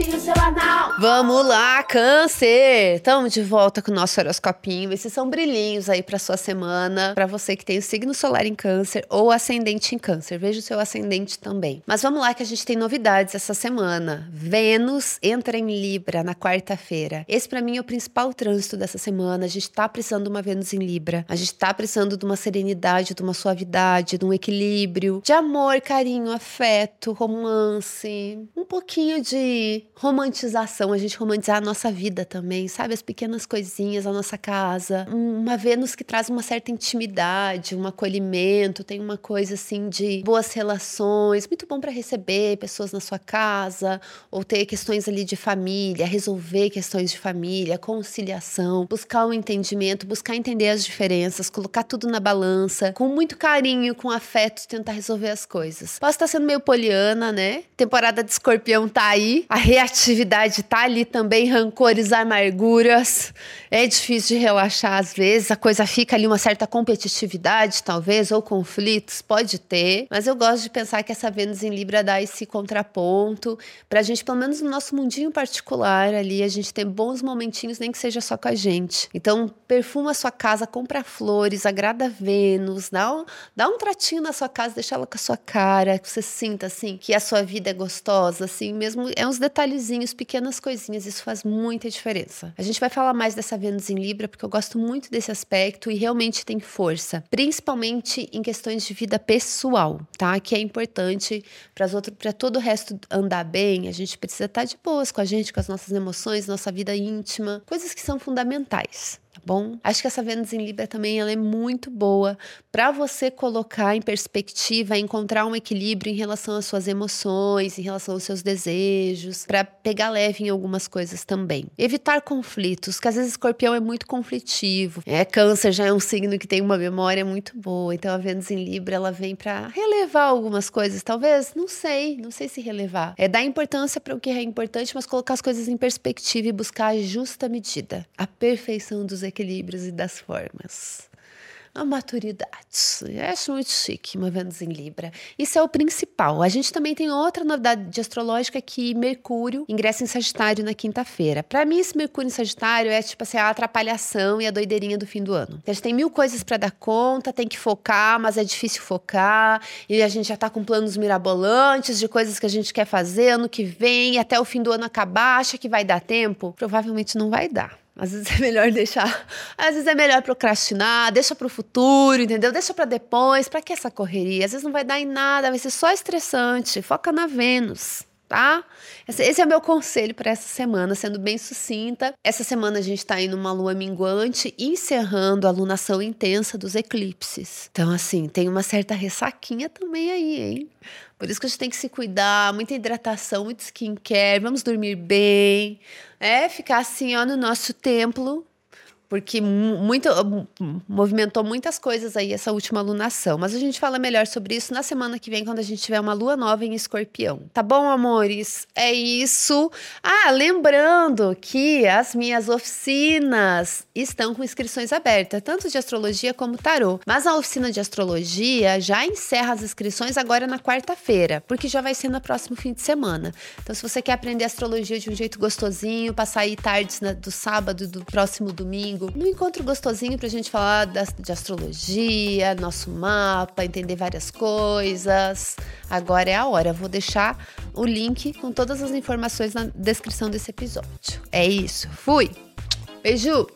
horoscopinho semanal. Vamos lá, câncer! Estamos de volta com o nosso horoscopinho. Esses são brilhinhos aí para sua semana, para você que tem o signo solar em câncer ou ascendente em câncer. Veja o seu ascendente também. Mas vamos lá que a gente tem novidades essa semana. Vênus entra em Libra na quarta-feira. Esse para mim é o principal trânsito dessa semana. A gente tá precisando de uma Vênus em Libra. A gente tá precisando de uma serenidade, de uma suavidade, de um equilíbrio, de amor, carinho, afeto, romance, um pouquinho de romantização, a gente romantizar a nossa vida também, sabe? As pequenas coisinhas, a nossa casa. Uma Vênus que traz uma certa intimidade, um acolhimento, tem uma coisa assim de boas relações, muito bom para receber pessoas na sua casa, ou ter questões ali de família, resolver questões de família, conciliação, buscar um entendimento, buscar entender as diferenças, colocar tudo na balança, com muito carinho, com afeto, tentar resolver as coisas. Posso estar sendo meio poliana, né? Temporada de escorpião tá aí, a reatividade tá ali também, rancores, amarguras. É difícil de relaxar às vezes, a coisa fica ali uma certa competitividade, talvez, ou conflitos, pode ter. Mas eu gosto de pensar que essa Vênus em Libra dá esse contraponto pra gente, pelo menos no nosso mundinho particular ali, a gente ter bons momentinhos, nem que seja só com a gente. Então, perfuma a sua casa, compra flores, agrada a Vênus, dá um, dá um tratinho na sua casa, deixa ela com a sua cara, que você sinta assim que a sua vida é gostosa, assim, mesmo é uns detalhezinhos, pequenas coisinhas, isso faz muita diferença. A gente vai falar mais dessa Vênus em Libra porque eu gosto muito desse aspecto e realmente tem força, principalmente em questões de vida pessoal, tá? Que é importante para para todo o resto andar bem, a gente precisa estar de boas com a gente, com as nossas emoções, nossa vida íntima, coisas que são fundamentais tá bom? Acho que essa Vênus em Libra também ela é muito boa para você colocar em perspectiva, encontrar um equilíbrio em relação às suas emoções, em relação aos seus desejos, para pegar leve em algumas coisas também. Evitar conflitos, que às vezes Escorpião é muito conflitivo. É, Câncer já é um signo que tem uma memória muito boa, então a Vênus em Libra ela vem para relevar algumas coisas, talvez, não sei, não sei se relevar. É dar importância para o que é importante, mas colocar as coisas em perspectiva e buscar a justa medida, a perfeição dos equilíbrios e das formas a maturidade. Eu acho muito chique uma Vênus em Libra. Isso é o principal. A gente também tem outra novidade astrológica que Mercúrio ingressa em Sagitário na quinta-feira. Para mim, esse Mercúrio em Sagitário é tipo assim, a atrapalhação e a doideirinha do fim do ano. A gente tem mil coisas para dar conta, tem que focar, mas é difícil focar. E a gente já tá com planos mirabolantes de coisas que a gente quer fazer ano que vem, até o fim do ano acabar, acha que vai dar tempo? Provavelmente não vai dar. Às vezes é melhor deixar, às vezes é melhor procrastinar, deixa para o futuro, entendeu? Deixa para depois, para que essa correria? Às vezes não vai dar em nada, vai ser só estressante. Foca na Vênus, tá? Esse, é o meu conselho para essa semana, sendo bem sucinta. Essa semana a gente está indo uma lua minguante, encerrando a lunação intensa dos eclipses. Então, assim, tem uma certa ressaquinha também aí, hein? Por isso que a gente tem que se cuidar, muita hidratação, muito skincare, vamos dormir bem, é ficar assim, ó, no nosso templo, porque muito movimentou muitas coisas aí essa última alunação. Mas a gente fala melhor sobre isso na semana que vem, quando a gente tiver uma lua nova em escorpião. Tá bom, amores? É isso. Ah, lembrando que as minhas oficinas estão com inscrições abertas, tanto de astrologia como tarô. Mas a oficina de astrologia já encerra as inscrições agora na quarta-feira, porque já vai ser no próximo fim de semana. Então, se você quer aprender astrologia de um jeito gostosinho, passar aí tardes do sábado do próximo domingo, comigo encontro gostosinho pra gente falar de astrologia, nosso mapa, entender várias coisas. Agora é a hora. Vou deixar o link com todas as informações na descrição desse episódio. É isso. Fui! Beijo!